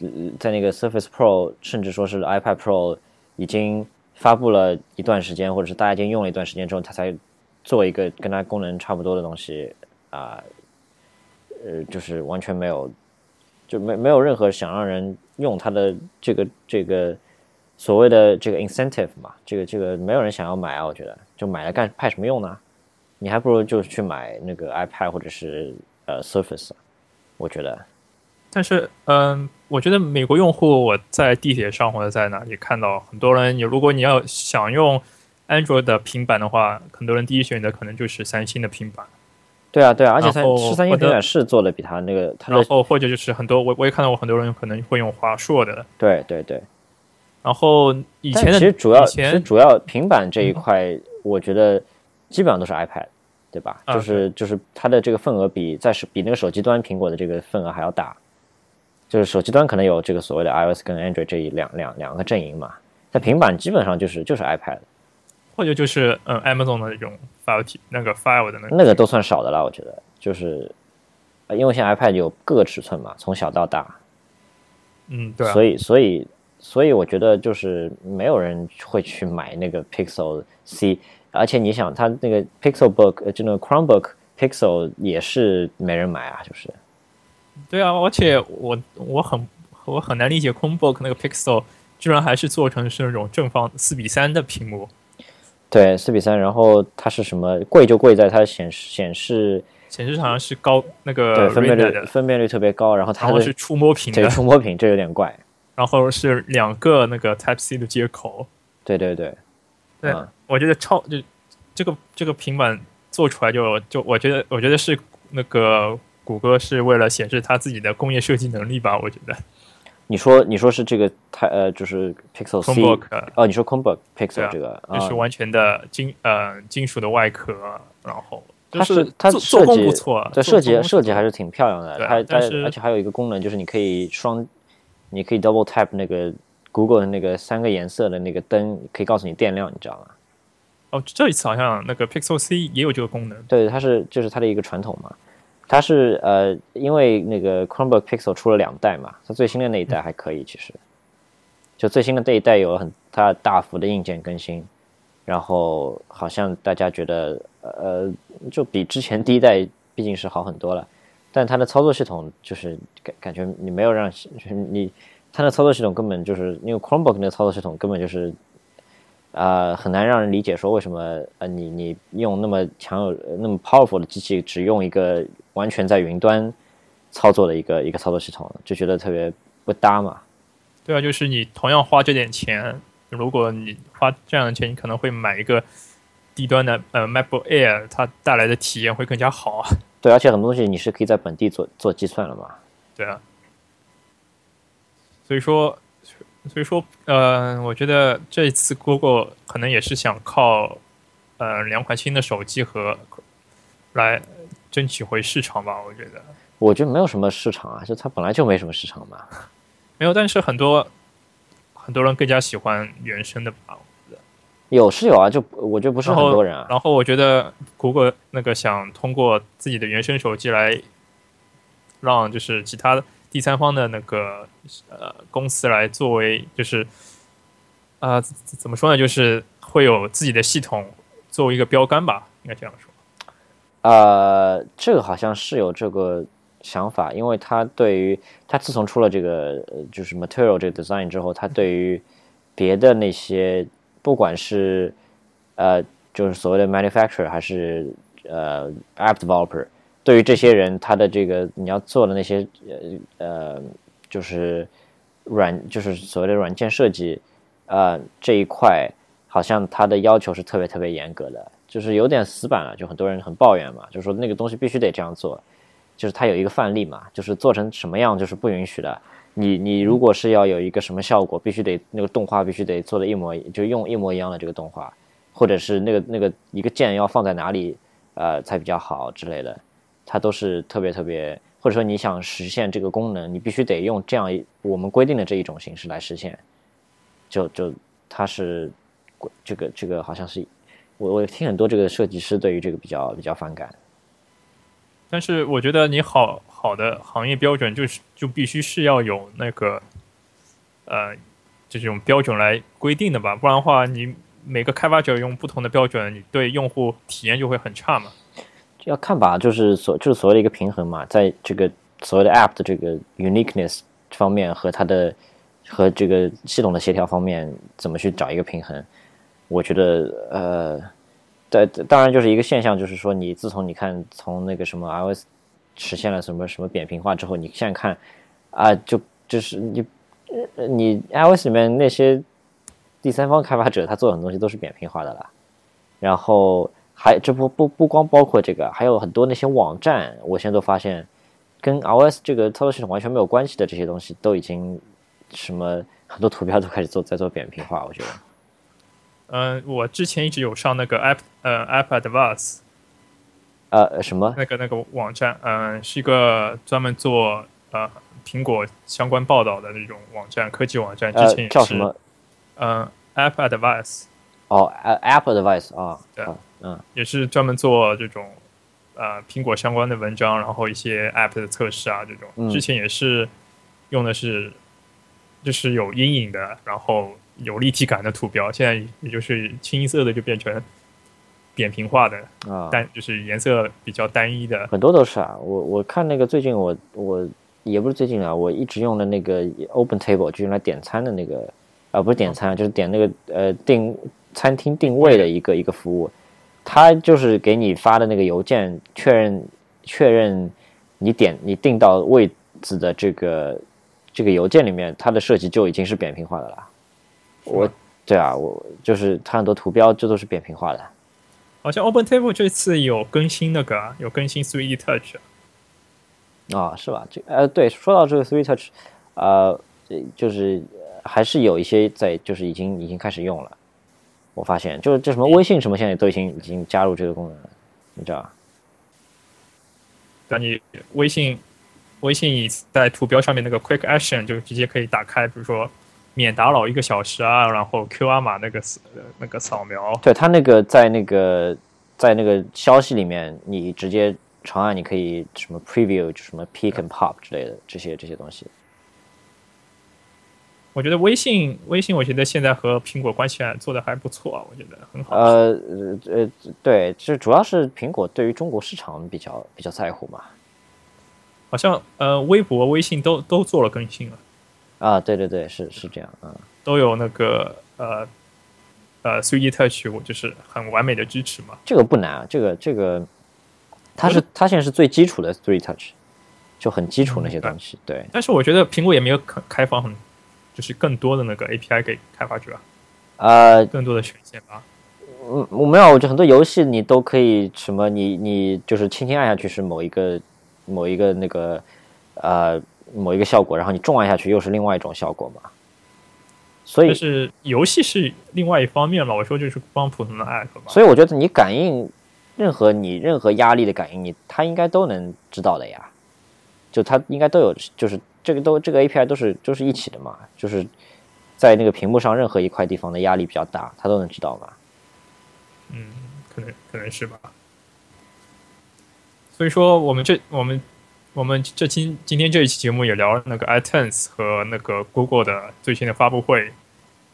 呃在那个 Surface Pro，甚至说是 iPad Pro 已经发布了一段时间，或者是大家已经用了一段时间之后，它才做一个跟它功能差不多的东西啊、呃，呃就是完全没有就没没有任何想让人用它的这个这个所谓的这个 incentive 嘛，这个这个没有人想要买啊，我觉得就买了干派什么用呢？你还不如就去买那个 iPad 或者是呃 Surface，我觉得但是，嗯，我觉得美国用户我在地铁上或者在哪里看到很多人，你如果你要想用安卓的平板的话，很多人第一选择可能就是三星的平板，对啊对啊，而且三然后是三星我的平板是做的比它那个它的然后或者就是很多我我也看到过很多人可能会用华硕的，对对对，然后以前的其实主要其实主要平板这一块，我觉得基本上都是 iPad，对吧？啊就是就是它的这个份额比在是比那个手机端苹果的这个份额还要大，就是手机端可能有这个所谓的 iOS 跟 Android 这一两两两个阵营嘛，在平板基本上就是就是 iPad，或者就是嗯 Amazon 的那种 file 体那个 file 的那个，那个都算少的了，我觉得就是。呃因为现在 iPad 有各个尺寸嘛，从小到大，嗯，对啊，所以所以所以我觉得就是没有人会去买那个 Pixel C，而且你想，它那个 Pixel Book 呃就那个 Chromebook Pixel 也是没人买啊，就是。对啊，而且我我很我很难理解 Chromebook 那个 Pixel 居然还是做成是那种正方四比三的屏幕，对四比三，然后它是什么贵就贵在它显示显示显示好像是高那个对分辨率的，分辨率特别高，然后它的然后是触摸屏对的，触摸屏这有点怪，然后是两个那个 Type C 的接口。对对对，对，嗯我觉得超就这个这个平板做出来就就我觉得我觉得是那个谷歌是为了显示它自己的工业设计能力吧，我觉得你说你说是这个它呃就是 Pixel C 哦，你说 Chromebook Pixel 啊这个啊就是完全的金呃金属的外壳，然后它是它做做工设计不错，对，设计设计还是挺漂亮的。它但是而且还有一个功能，就是你可以双，你可以 double tap 那个 Google 的那个三个颜色的那个灯，可以告诉你电量，你知道吗？哦，这一次好像那个 Pixel C 也有这个功能，对，它是就是它的一个传统嘛。它是呃，因为那个 Chromebook Pixel 出了两代嘛，它最新的那一代还可以，其实就最新的这一代有了很它大幅的硬件更新，然后好像大家觉得呃，就比之前第一代毕竟是好很多了，但它的操作系统就是感感觉你没有让 你它的操作系统根本就是因为 Chromebook 那个操作系统根本就是。啊，很难让人理解说为什么呃，你你用那么强有那么 powerful 的机器，只用一个完全在云端操作的一个一个操作系统，就觉得特别不搭嘛。对啊，就是你同样花这点钱，如果你花这样的钱，你可能会买一个低端的呃 MacBook Air，它带来的体验会更加好。对，而且很多东西你是可以在本地做做计算了嘛。对啊，所以说。所以说，呃，我觉得这一次 Google 可能也是想靠，呃，两款新的手机和来争取回市场吧。我觉得，我觉得没有什么市场啊，就它本来就没什么市场嘛。没有，但是很多很多人更加喜欢原生的吧。有是有啊，就我觉得不是很多人啊。然后我觉得 Google 那个想通过自己的原生手机来让就是其他的。第三方的那个呃公司来作为就是啊怎么说呢？就是会有自己的系统作为一个标杆吧，应该这样说。呃，这个好像是有这个想法，因为他对于他自从出了这个就是 Material 这个 Design 之后，他对于别的那些不管是呃就是所谓的 Manufacturer 还是呃 App Developer。对于这些人，他的这个你要做的那些呃呃，就是软就是所谓的软件设计，呃这一块好像他的要求是特别特别严格的，就是有点死板了，就很多人很抱怨嘛，就是说那个东西必须得这样做，就是他有一个范例嘛，就是做成什么样就是不允许的。你你如果是要有一个什么效果，必须得那个动画必须得做的一模就用一模一样的这个动画，或者是那个那个一个键要放在哪里呃才比较好之类的。它都是特别特别，或者说你想实现这个功能，你必须得用这样一我们规定的这一种形式来实现。就就它是这个这个好像是我我听很多这个设计师对于这个比较比较反感。但是我觉得你好好的行业标准就是就必须是要有那个呃这种标准来规定的吧，不然的话你每个开发者用不同的标准，你对用户体验就会很差嘛。要看吧，就是所就是所谓的一个平衡嘛，在这个所谓的 App 的这个 uniqueness 方面和它的和这个系统的协调方面，怎么去找一个平衡？我觉得，呃，在当然就是一个现象，就是说你自从你看从那个什么 iOS 实现了什么什么扁平化之后，你现在看啊，就就是你你 iOS 里面那些第三方开发者他做很多东西都是扁平化的了，然后。还这不不不光包括这个，还有很多那些网站，我现在都发现跟 iOS 这个操作系统完全没有关系的这些东西，都已经什么很多图标都开始做在做扁平化。我觉得，嗯，我之前一直有上那个 App 呃 App Advice，呃什么那个那个网站，嗯，是一个专门做呃苹果相关报道的那种网站，科技网站。之前叫什么？嗯，App Advice。哦，App Advice 啊，对。嗯，也是专门做这种，呃，苹果相关的文章，然后一些 App 的测试啊，这种。之前也是用的是，就是有阴影的，然后有立体感的图标，现在也就是清一色的就变成扁平化的啊，但就是颜色比较单一的。很多都是啊，我我看那个最近我我也不是最近啊，我一直用的那个 Open Table 就用来点餐的那个，啊，不是点餐，就是点那个呃定餐厅定位的一个一个服务。他就是给你发的那个邮件，确认确认你点你定到位置的这个这个邮件里面，它的设计就已经是扁平化的了。我对啊，我就是它很多图标这都是扁平化的。好像 Open Table 这次有更新那个，有更新 Three D Touch。啊，是吧？这呃，对，说到这个 Three Touch，呃，就是还是有一些在，就是已经已经开始用了。我发现，就是这什么微信什么，现在都已经已经加入这个功能了，你知道吧？那你微信，微信在图标上面那个 Quick Action 就直接可以打开，比如说免打扰一个小时啊，然后 QR 码那个那个扫描。对，它那个在那个在那个消息里面，你直接长按你可以什么 preview 就什么 pick and pop 之类的这些这些东西。我觉得微信，微信，我觉得现在和苹果关系还做的还不错啊，我觉得很好。呃呃，对，这主要是苹果对于中国市场比较比较在乎嘛。好像呃，微博、微信都都做了更新了。啊，对对对，是是这样，嗯，都有那个呃呃 3D Touch，我就是很完美的支持嘛。这个不难，这个这个，它是它现在是最基础的 3D Touch，就很基础那些东西。对，但是我觉得苹果也没有开开放很。就是更多的那个 API 给开发者，呃，更多的权限吧。嗯，我没有，我觉得很多游戏你都可以什么，你你就是轻轻按下去是某一个某一个那个呃某一个效果，然后你重按下去又是另外一种效果嘛。所以是游戏是另外一方面嘛，我说就是帮普通的 App 嘛。所以我觉得你感应任何你任何压力的感应，你它应该都能知道的呀。就它应该都有，就是。这个都这个 API 都是都是一起的嘛，就是在那个屏幕上任何一块地方的压力比较大，它都能知道嘛。嗯，可能可能是吧。所以说，我们这我们我们这今今天这一期节目也聊了那个 iTunes 和那个 Google 的最新的发布会。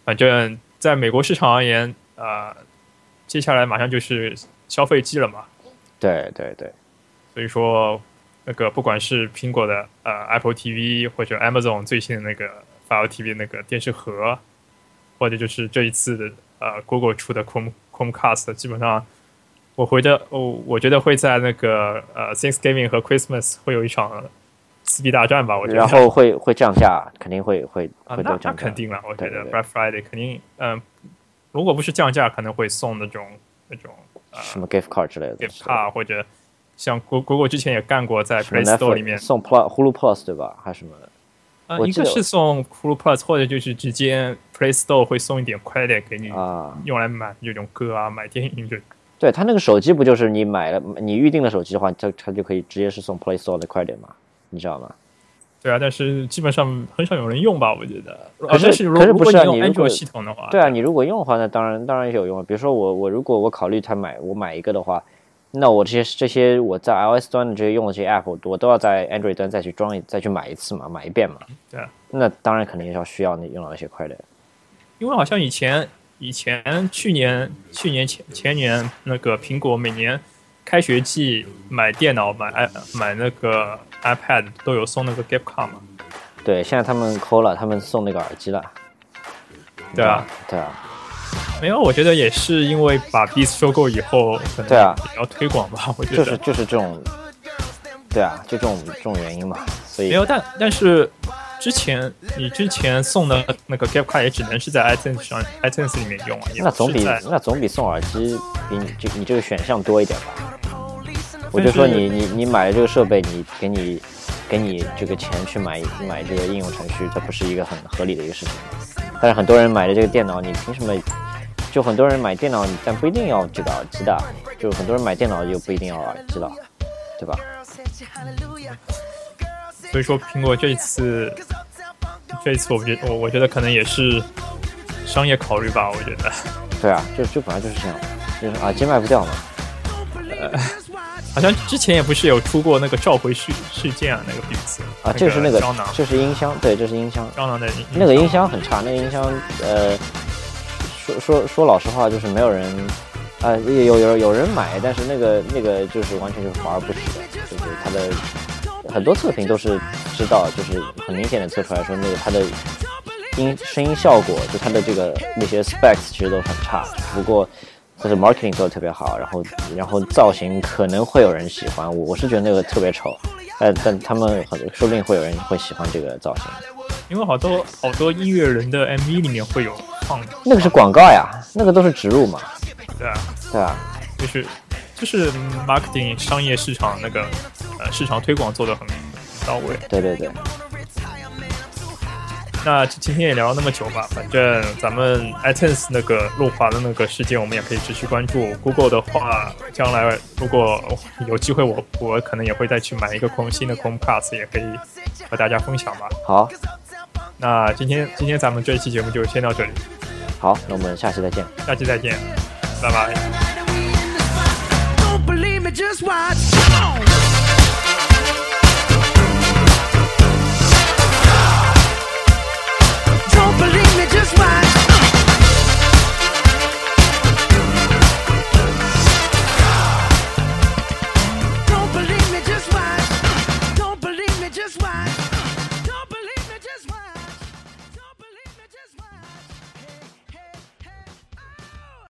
反正在美国市场而言，呃，接下来马上就是消费季了嘛。对对对。所以说。那个不管是苹果的呃 Apple TV 或者 Amazon 最新的那个 Fire TV 那个电视盒，或者就是这一次的呃 Google 出的 Chrome Chromecast，基本上我回的我我觉得会在那个呃 Thanksgiving 和 Christmas 会有一场撕逼大战吧，我觉得。然后会会降价，肯定会会会降价。那肯定了，我觉得 Black Friday 肯定嗯，如果不是降价，可能会送那种那种呃什么 gift card 之类的 gift card 或者。像果果果之前也干过，在 Play Store 里面送 Plus Hulu Plus 对吧？还是什么？呃，一个是送 Hulu Plus，或者就是直接 Play Store 会送一点 credit 给你啊，用来买这种歌啊，买电影就。对他那个手机不就是你买了你预定了手机的话，他他就可以直接是送 Play Store 的 credit 嘛？你知道吗？对啊，但是基本上很少有人用吧？我觉得。可是可是不是你安卓系统的话？对啊，你如果用的话，那当然当然有用。比如说我我如果我考虑他买我买一个的话。那我这些这些我在 iOS 端的这些用的这些 App，我都要在 Android 端再去装一再去买一次嘛，买一遍嘛。对。那当然肯定要需要你用到一些快的。因为好像以前以前去年去年前前年那个苹果每年开学季买电脑买 i 买那个 iPad 都有送那个 Gift Card 嘛。对，现在他们抠了，他们送那个耳机了。对啊，对啊。没有，我觉得也是因为把 b e a s 收购以后，对啊，也要推广吧。我觉得就是就是这种，对啊，就这种这种原因嘛。所以没有，但但是之前你之前送的那个 Gift Card 也只能是在 iTunes 上 iTunes 里面用啊。那总比那总比送耳机比你这你这个选项多一点吧？我就说你你你买了这个设备，你给你给你这个钱去买买这个应用程序，这不是一个很合理的一个事情。但是很多人买的这个电脑，你凭什么？就很多人买电脑，但不一定要这个耳机的。就很多人买电脑又不一定要耳机了，对吧？所以说，苹果这一次，这一次，我觉我我觉得可能也是商业考虑吧。我觉得。对啊，就就本来就是这样，就是耳机卖不掉嘛。呃，好像之前也不是有出过那个召回事事件啊，那个名字啊，就是那个，这是音箱，对，这是音箱。胶囊的那个音箱很差，那个音箱呃。说说说老实话，就是没有人，啊，有有有人买，但是那个那个就是完全就是华而不实的，就是它的很多测评都是知道，就是很明显的测出来说那个它的音声音效果，就它的这个那些 specs 其实都很差，不过就是 marketing 做的特别好，然后然后造型可能会有人喜欢，我我是觉得那个特别丑，但但他们很说不定会有人会喜欢这个造型。因为好多好多音乐人的 MV 里面会有放，那个是广告呀，那个都是植入嘛。对啊，对啊，就是就是 marketing 商业市场那个呃市场推广做的很到位。对对对。那今天也聊了那么久嘛，反正咱们 iTunes 那个路滑的那个事件，我们也可以持续关注。Google 的话，将来如果有机会，我我可能也会再去买一个空新的 Chromecast，也可以和大家分享吧。好。那今天今天咱们这一期节目就先到这里，好，那我们下期再见，下期再见，拜拜。